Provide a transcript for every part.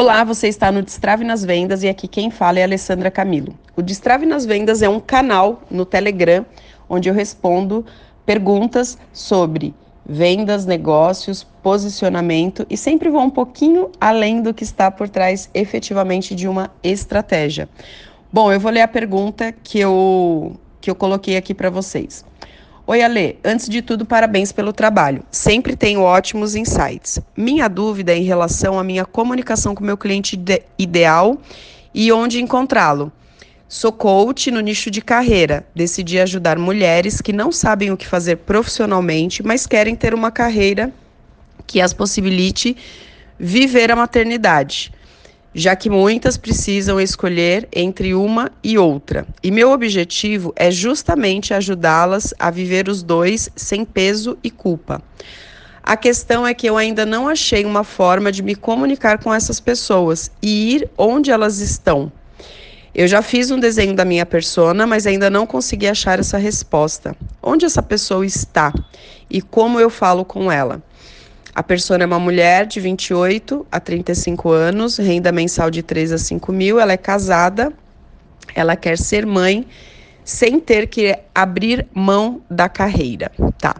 Olá, você está no Destrave nas Vendas e aqui quem fala é Alessandra Camilo. O Destrave nas Vendas é um canal no Telegram onde eu respondo perguntas sobre vendas, negócios, posicionamento e sempre vou um pouquinho além do que está por trás efetivamente de uma estratégia. Bom, eu vou ler a pergunta que eu, que eu coloquei aqui para vocês. Oi, Ale. Antes de tudo, parabéns pelo trabalho. Sempre tenho ótimos insights. Minha dúvida é em relação à minha comunicação com meu cliente ideal e onde encontrá-lo. Sou coach no nicho de carreira. Decidi ajudar mulheres que não sabem o que fazer profissionalmente, mas querem ter uma carreira que as possibilite viver a maternidade, já que muitas precisam escolher entre uma e outra. E meu objetivo é justamente ajudá-las a viver os dois sem peso e culpa. A questão é que eu ainda não achei uma forma de me comunicar com essas pessoas e ir onde elas estão. Eu já fiz um desenho da minha persona, mas ainda não consegui achar essa resposta. Onde essa pessoa está e como eu falo com ela? A persona é uma mulher de 28 a 35 anos, renda mensal de 3 a 5 mil, ela é casada, ela quer ser mãe sem ter que abrir mão da carreira, tá?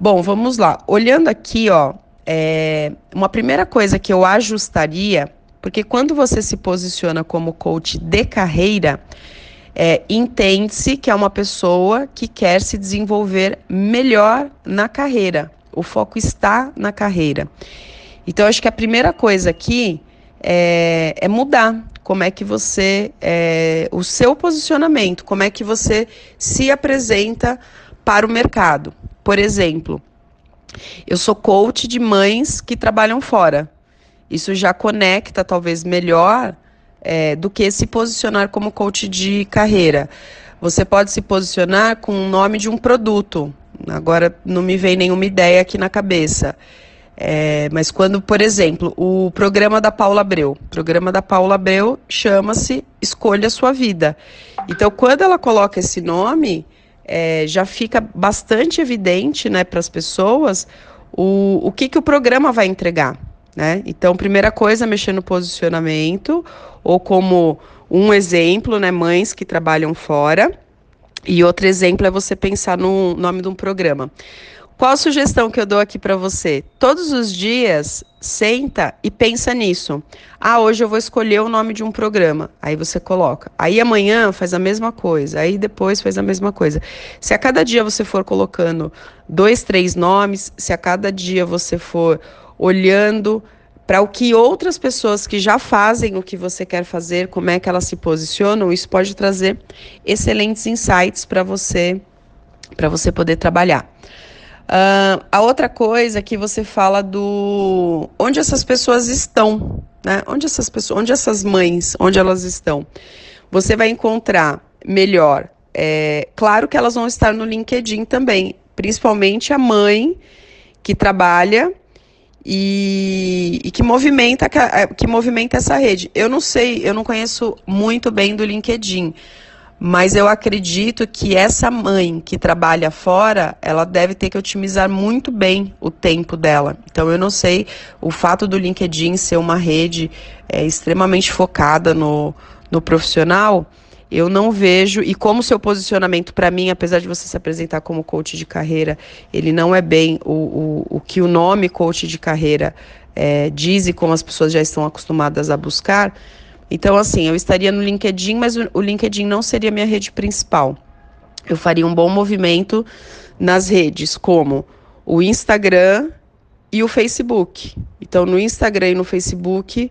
Bom, vamos lá. Olhando aqui, ó, é, uma primeira coisa que eu ajustaria porque quando você se posiciona como coach de carreira, é, entende-se que é uma pessoa que quer se desenvolver melhor na carreira. O foco está na carreira. Então, acho que a primeira coisa aqui é, é mudar como é que você, é, o seu posicionamento, como é que você se apresenta para o mercado. Por exemplo, eu sou coach de mães que trabalham fora. Isso já conecta talvez melhor é, do que se posicionar como coach de carreira. Você pode se posicionar com o nome de um produto. Agora não me vem nenhuma ideia aqui na cabeça. É, mas quando, por exemplo, o programa da Paula Abreu, o programa da Paula Abreu chama-se Escolha Sua Vida. Então, quando ela coloca esse nome, é, já fica bastante evidente né, para as pessoas o, o que, que o programa vai entregar. Né? Então, primeira coisa, mexer no posicionamento, ou como um exemplo, né, mães que trabalham fora. E outro exemplo é você pensar no nome de um programa. Qual a sugestão que eu dou aqui para você? Todos os dias, senta e pensa nisso. Ah, hoje eu vou escolher o nome de um programa. Aí você coloca. Aí amanhã faz a mesma coisa. Aí depois faz a mesma coisa. Se a cada dia você for colocando dois, três nomes, se a cada dia você for olhando para o que outras pessoas que já fazem o que você quer fazer, como é que elas se posicionam, isso pode trazer excelentes insights para você, para você poder trabalhar. Uh, a outra coisa é que você fala do onde essas pessoas estão, né? Onde essas pessoas, onde essas mães, onde elas estão. Você vai encontrar melhor. É, claro que elas vão estar no LinkedIn também, principalmente a mãe que trabalha e, e, que movimenta que movimenta essa rede. Eu não sei, eu não conheço muito bem do LinkedIn, mas eu acredito que essa mãe que trabalha fora, ela deve ter que otimizar muito bem o tempo dela. Então eu não sei o fato do LinkedIn ser uma rede é, extremamente focada no, no profissional eu não vejo, e como seu posicionamento para mim, apesar de você se apresentar como coach de carreira, ele não é bem o, o, o que o nome coach de carreira é, diz e como as pessoas já estão acostumadas a buscar. Então, assim, eu estaria no LinkedIn, mas o, o LinkedIn não seria minha rede principal. Eu faria um bom movimento nas redes como o Instagram e o Facebook. Então, no Instagram e no Facebook,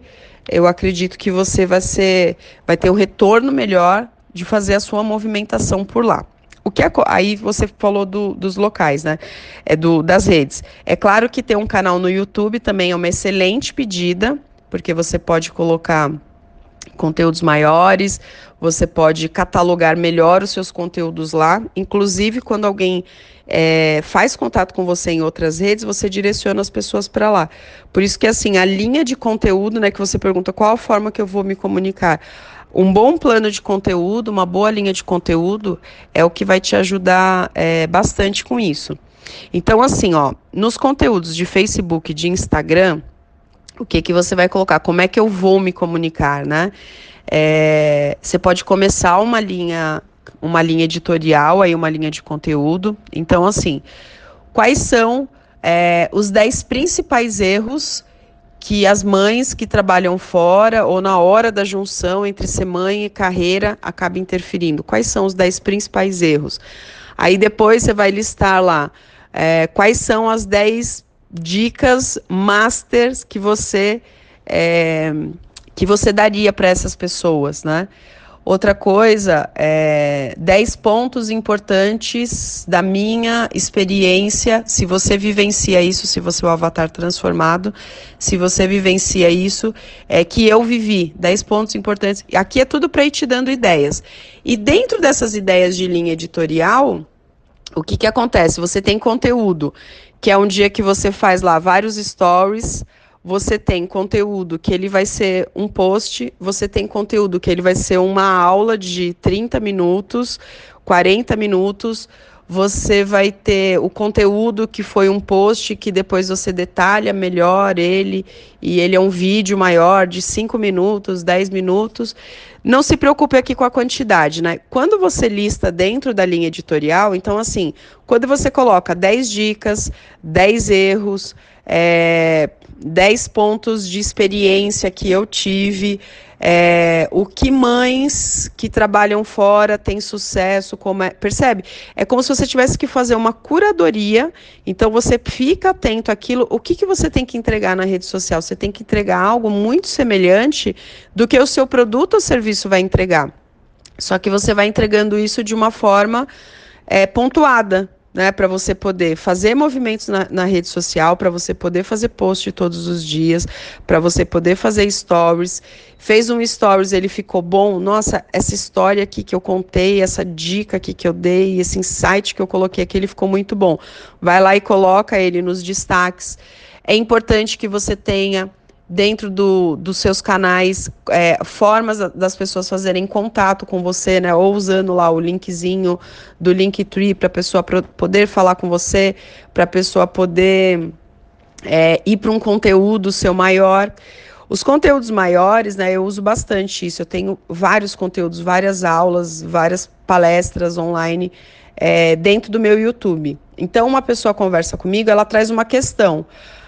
eu acredito que você vai ser, vai ter um retorno melhor de fazer a sua movimentação por lá. O que é, aí você falou do, dos locais, né? É do, das redes. É claro que ter um canal no YouTube também é uma excelente pedida, porque você pode colocar conteúdos maiores, você pode catalogar melhor os seus conteúdos lá. Inclusive, quando alguém é, faz contato com você em outras redes, você direciona as pessoas para lá. Por isso que, assim, a linha de conteúdo, né, que você pergunta qual a forma que eu vou me comunicar. Um bom plano de conteúdo, uma boa linha de conteúdo é o que vai te ajudar é, bastante com isso. Então, assim, ó, nos conteúdos de Facebook e de Instagram, o que, que você vai colocar? Como é que eu vou me comunicar, né? É, você pode começar uma linha, uma linha editorial, aí uma linha de conteúdo. Então, assim, quais são é, os 10 principais erros que as mães que trabalham fora ou na hora da junção entre ser mãe e carreira acaba interferindo? Quais são os 10 principais erros? Aí depois você vai listar lá é, quais são as 10 dicas masters que você é, que você daria para essas pessoas, né? Outra coisa, é 10 pontos importantes da minha experiência. Se você vivencia isso, se você é o avatar transformado, se você vivencia isso, é que eu vivi. 10 pontos importantes. Aqui é tudo para ir te dando ideias. E dentro dessas ideias de linha editorial, o que, que acontece? Você tem conteúdo, que é um dia que você faz lá vários stories você tem conteúdo que ele vai ser um post, você tem conteúdo que ele vai ser uma aula de 30 minutos, 40 minutos, você vai ter o conteúdo que foi um post que depois você detalha melhor ele e ele é um vídeo maior de 5 minutos, 10 minutos. Não se preocupe aqui com a quantidade, né? Quando você lista dentro da linha editorial, então assim, quando você coloca 10 dicas, 10 erros, é, 10 pontos de experiência que eu tive, é, o que mães que trabalham fora têm sucesso, como é, percebe? É como se você tivesse que fazer uma curadoria, então você fica atento àquilo, o que, que você tem que entregar na rede social? Você tem que entregar algo muito semelhante do que o seu produto ou serviço vai entregar. Só que você vai entregando isso de uma forma é, pontuada né, para você poder fazer movimentos na, na rede social, para você poder fazer post todos os dias, para você poder fazer stories. Fez um stories, ele ficou bom. Nossa, essa história aqui que eu contei, essa dica aqui que eu dei, esse insight que eu coloquei aqui, ele ficou muito bom. Vai lá e coloca ele nos destaques. É importante que você tenha dentro do, dos seus canais é, formas das pessoas fazerem contato com você, né? Ou usando lá o linkzinho do Linktree para a pessoa poder falar com você, para a pessoa poder é, ir para um conteúdo seu maior. Os conteúdos maiores, né, eu uso bastante isso. Eu tenho vários conteúdos, várias aulas, várias palestras online é, dentro do meu YouTube. Então, uma pessoa conversa comigo, ela traz uma questão.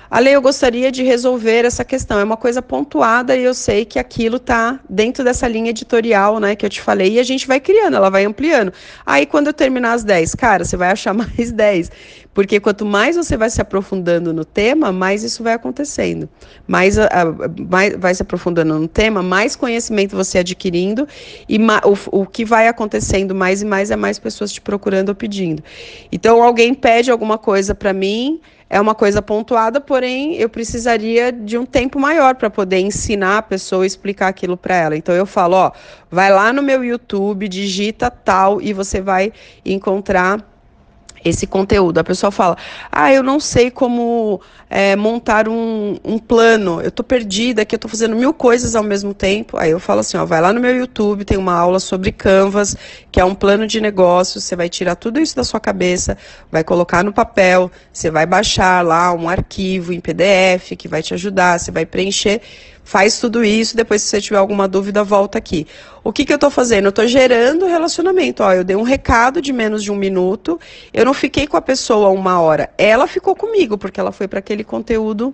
Ale, eu gostaria de resolver essa questão. É uma coisa pontuada e eu sei que aquilo está dentro dessa linha editorial, né, que eu te falei, e a gente vai criando, ela vai ampliando. Aí, quando eu terminar as 10, cara, você vai achar mais 10. Porque quanto mais você vai se aprofundando no tema, mais isso vai acontecendo. Mais, a, a, mais vai se aprofundando no tema, mais conhecimento você adquirindo, e o, o que vai acontecendo mais e mais é mais pessoas te procurando ou pedindo. Então, alguém pede alguma coisa para mim é uma coisa pontuada, porém eu precisaria de um tempo maior para poder ensinar a pessoa, explicar aquilo para ela. Então eu falo, ó, vai lá no meu YouTube, digita tal e você vai encontrar esse conteúdo. A pessoa fala: Ah, eu não sei como é, montar um, um, plano, eu tô perdida aqui, eu tô fazendo mil coisas ao mesmo tempo. Aí eu falo assim: ó, vai lá no meu YouTube, tem uma aula sobre Canvas, que é um plano de negócio. Você vai tirar tudo isso da sua cabeça, vai colocar no papel, você vai baixar lá um arquivo em PDF que vai te ajudar, você vai preencher faz tudo isso, depois se você tiver alguma dúvida, volta aqui. O que, que eu estou fazendo? Eu estou gerando relacionamento. Ó, eu dei um recado de menos de um minuto, eu não fiquei com a pessoa uma hora. Ela ficou comigo, porque ela foi para aquele conteúdo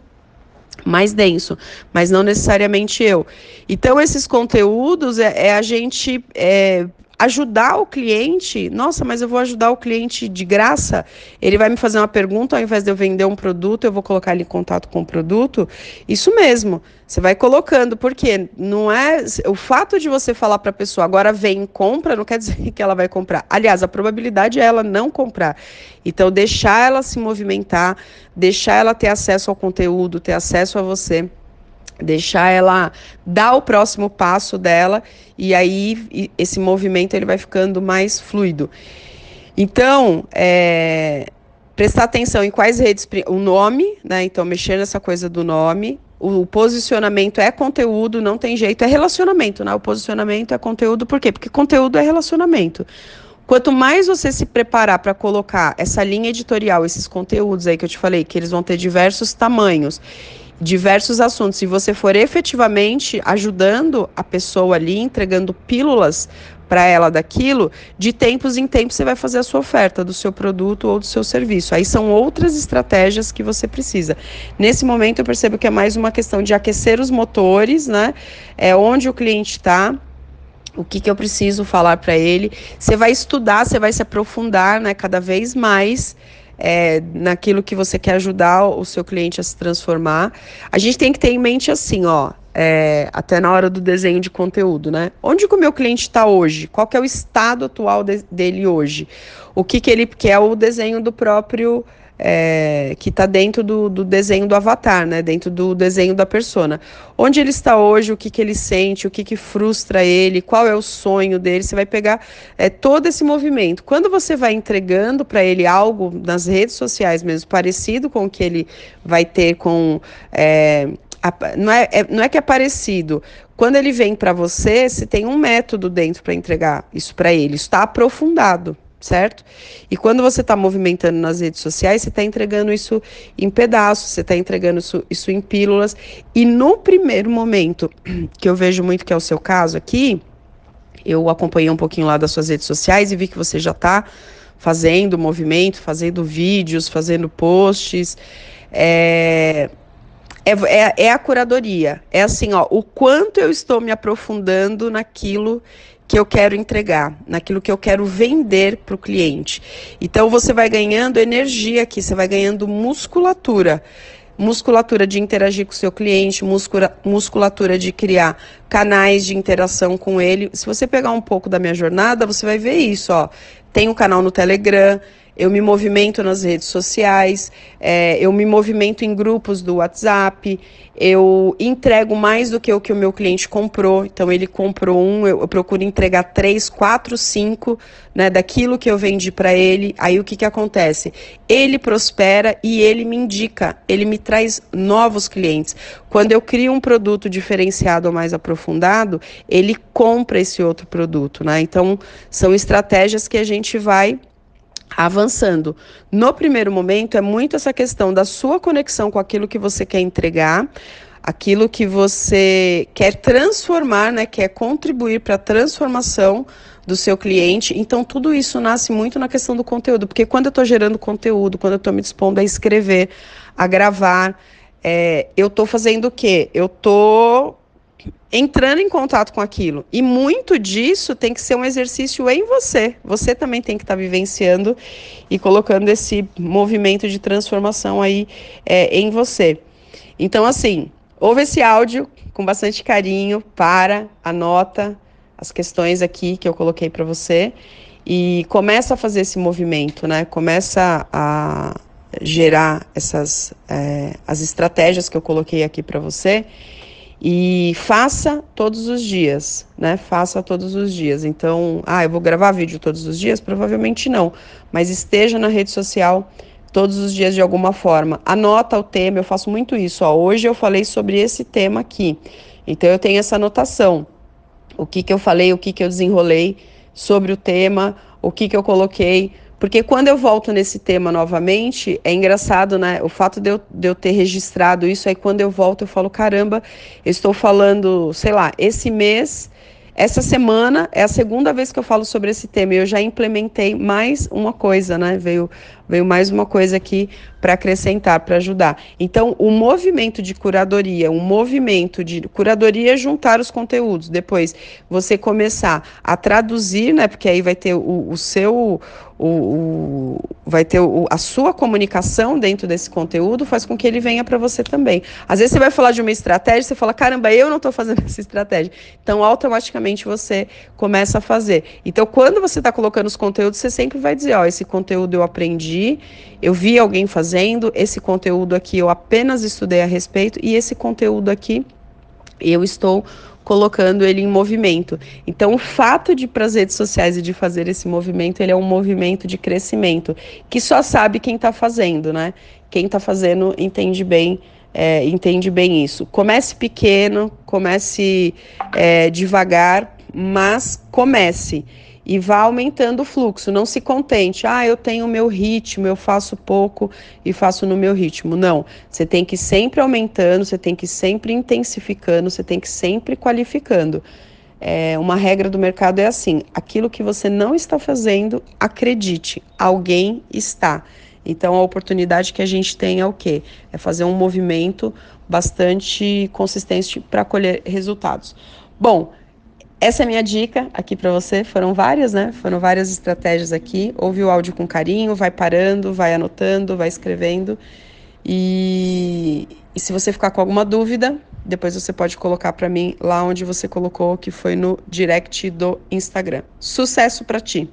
mais denso, mas não necessariamente eu. Então, esses conteúdos é, é a gente é, ajudar o cliente, nossa, mas eu vou ajudar o cliente de graça? Ele vai me fazer uma pergunta, ao invés de eu vender um produto, eu vou colocar ele em contato com o produto? Isso mesmo, você vai colocando, porque não é. O fato de você falar para a pessoa agora vem compra, não quer dizer que ela vai comprar. Aliás, a probabilidade é ela não comprar. Então, deixar ela se movimentar, deixar ela ter acesso ao conteúdo, ter acesso a você deixar ela dar o próximo passo dela e aí esse movimento ele vai ficando mais fluido. Então, é, prestar atenção em quais redes, o nome, né? Então, mexer nessa coisa do nome. O posicionamento é conteúdo, não tem jeito, é relacionamento, né? O posicionamento é conteúdo, por quê? Porque conteúdo é relacionamento. Quanto mais você se preparar para colocar essa linha editorial, esses conteúdos aí que eu te falei, que eles vão ter diversos tamanhos, diversos assuntos. Se você for efetivamente ajudando a pessoa ali, entregando pílulas para ela daquilo, de tempos em tempos você vai fazer a sua oferta do seu produto ou do seu serviço. Aí são outras estratégias que você precisa. Nesse momento eu percebo que é mais uma questão de aquecer os motores, né? É onde o cliente está o que, que eu preciso falar para ele. Você vai estudar, você vai se aprofundar né, cada vez mais é, naquilo que você quer ajudar o seu cliente a se transformar. A gente tem que ter em mente assim, ó, é, até na hora do desenho de conteúdo, né? Onde que o meu cliente está hoje? Qual que é o estado atual de, dele hoje? O que, que ele quer? O desenho do próprio é, que está dentro do, do, desenho do avatar, né? Dentro do desenho da persona. Onde ele está hoje, o que, que ele sente, o que, que frustra ele, qual é o sonho dele. Você vai pegar é, todo esse movimento. Quando você vai entregando para ele algo nas redes sociais mesmo, parecido com o que ele vai ter com. É, a, não, é, é, não é que é parecido. Quando ele vem para você, você tem um método dentro para entregar isso para ele. Está aprofundado certo? E quando você está movimentando nas redes sociais, você está entregando isso em pedaços, você está entregando isso, isso em pílulas. E no primeiro momento, que eu vejo muito que é o seu caso aqui, eu acompanhei um pouquinho lá das suas redes sociais e vi que você já está fazendo movimento, fazendo vídeos, fazendo posts. É, é, é, é, a curadoria. É assim, ó, o quanto eu estou me aprofundando naquilo que eu quero entregar, naquilo que eu quero vender para o cliente. Então você vai ganhando energia aqui, você vai ganhando musculatura. Musculatura de interagir com o seu cliente, muscula, musculatura de criar canais de interação com ele. Se você pegar um pouco da minha jornada, você vai ver isso, ó. Tem um canal no Telegram, eu me movimento nas redes sociais, é, eu me movimento em grupos do WhatsApp, eu entrego mais do que o que o meu cliente comprou. Então, ele comprou um, eu, eu procuro entregar três, quatro, cinco, né, daquilo que eu vendi para ele. Aí, o que, que acontece? Ele prospera e ele me indica, ele me traz novos clientes. Quando eu crio um produto diferenciado ou mais aprofundado, ele compra esse outro produto, né? Então, são estratégias que a gente vai avançando. No primeiro momento, é muito essa questão da sua conexão com aquilo que você quer entregar, aquilo que você quer transformar, né, quer contribuir para a transformação do seu cliente. Então, tudo isso nasce muito na questão do conteúdo, porque quando eu estou gerando conteúdo, quando eu estou me dispondo a escrever, a gravar, é, eu estou fazendo o quê? Eu estou entrando em contato com aquilo. E muito disso tem que ser um exercício em você. Você também tem que estar tá vivenciando e colocando esse movimento de transformação aí é, em você. Então, assim, ouve esse áudio com bastante carinho, para, anota as questões aqui que eu coloquei para você e começa a fazer esse movimento, né? Começa a gerar essas é, as estratégias que eu coloquei aqui para você e faça todos os dias, né? Faça todos os dias. Então, ah, eu vou gravar vídeo todos os dias? Provavelmente não, mas esteja na rede social todos os dias de alguma forma. Anota o tema, eu faço muito isso. Ó. Hoje eu falei sobre esse tema aqui. Então eu tenho essa anotação. O que, que eu falei, o que, que eu desenrolei sobre o tema, o que, que eu coloquei porque quando eu volto nesse tema novamente, é engraçado, né? O fato de eu, de eu ter registrado isso, aí quando eu volto eu falo, caramba, eu estou falando, sei lá, esse mês essa semana é a segunda vez que eu falo sobre esse tema e eu já implementei mais uma coisa, né? Veio, veio mais uma coisa aqui para acrescentar, para ajudar. Então, o movimento de curadoria, um movimento de curadoria é juntar os conteúdos. Depois, você começar a traduzir, né? Porque aí vai ter o, o seu. O, o, vai ter o, a sua comunicação dentro desse conteúdo, faz com que ele venha para você também. Às vezes você vai falar de uma estratégia, você fala, caramba, eu não estou fazendo essa estratégia. Então, automaticamente você começa a fazer. Então, quando você está colocando os conteúdos, você sempre vai dizer, ó, esse conteúdo eu aprendi, eu vi alguém fazendo, esse conteúdo aqui eu apenas estudei a respeito, e esse conteúdo aqui eu estou colocando ele em movimento. Então, o fato de ir para as redes sociais e de fazer esse movimento, ele é um movimento de crescimento, que só sabe quem está fazendo, né? Quem está fazendo entende bem, é, entende bem isso. Comece pequeno, comece é, devagar, mas comece e vá aumentando o fluxo. Não se contente, ah, eu tenho o meu ritmo, eu faço pouco e faço no meu ritmo. Não, você tem que sempre aumentando, você tem que sempre intensificando, você tem que sempre qualificando. É, uma regra do mercado é assim: aquilo que você não está fazendo, acredite, alguém está. Então a oportunidade que a gente tem é o quê? É fazer um movimento bastante consistente para colher resultados. Bom, essa é a minha dica aqui para você. Foram várias, né? Foram várias estratégias aqui. Ouve o áudio com carinho, vai parando, vai anotando, vai escrevendo. E, e se você ficar com alguma dúvida, depois você pode colocar para mim lá onde você colocou, que foi no direct do Instagram. Sucesso para ti!